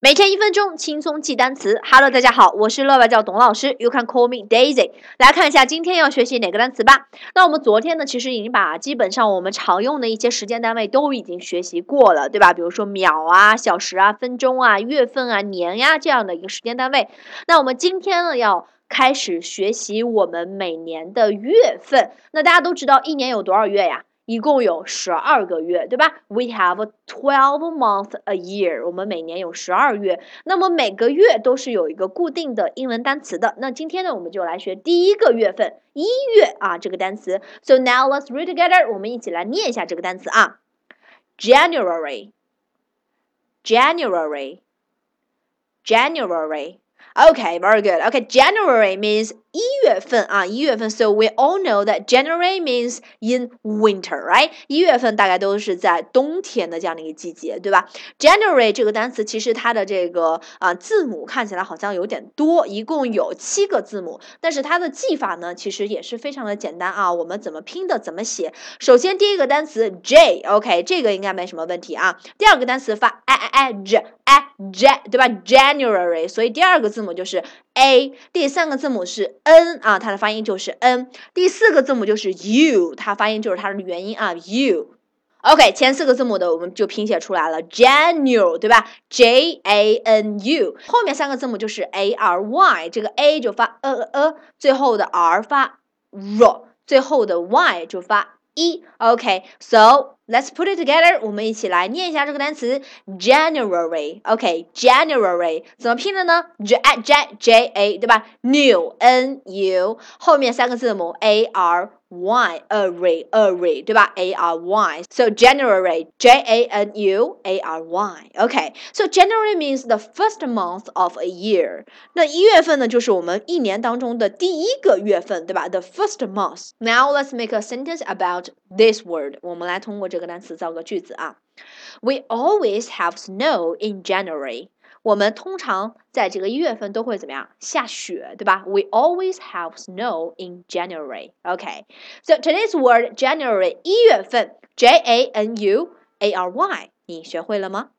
每天一分钟轻松记单词。Hello，大家好，我是乐外教董老师，You can call me Daisy。来看一下今天要学习哪个单词吧。那我们昨天呢，其实已经把基本上我们常用的一些时间单位都已经学习过了，对吧？比如说秒啊、小时啊、分钟啊、月份啊、年呀这样的一个时间单位。那我们今天呢，要开始学习我们每年的月份。那大家都知道一年有多少月呀？一共有十二个月，对吧？We have twelve months a year。我们每年有十二月，那么每个月都是有一个固定的英文单词的。那今天呢，我们就来学第一个月份一月啊这个单词。So now let's read together。我们一起来念一下这个单词啊，January，January，January。Okay, very good. Okay, January means 一月份啊，一月份。So we all know that January means in winter, right? 一月份大概都是在冬天的这样的一个季节，对吧？January 这个单词其实它的这个啊字母看起来好像有点多，一共有七个字母，但是它的记法呢其实也是非常的简单啊。我们怎么拼的，怎么写？首先第一个单词 J，OK，这个应该没什么问题啊。第二个单词发 I I I J 哎，Jan 对吧？January，所以第二个字母就是 A，第三个字母是。n 啊，它的发音就是 n。第四个字母就是 u，它发音就是它的元音啊，u。OK，前四个字母的我们就拼写出来了，January 对吧？J A N U。后面三个字母就是 A R Y，这个 A 就发呃呃，最后的 R 发 r，最后的 Y 就发 e。OK，so。Let's put it together，我们一起来念一下这个单词 January，OK，January 怎么拼的呢？J J J A 对吧？New N U 后面三个字母 A R Y array array 对吧？A R Y so January J A N U A R Y OK so January means the first month of a year。那一月份呢，就是我们一年当中的第一个月份，对吧？The first month。Now let's make a sentence about this word。我们来通过这。 这个单词造个句子啊。We always have snow in January。我们通常在这个一月份都会怎么样？下雪，对吧？We always have snow in January. Okay. So today's word January 一月份 J A N U A R Y，你学会了吗？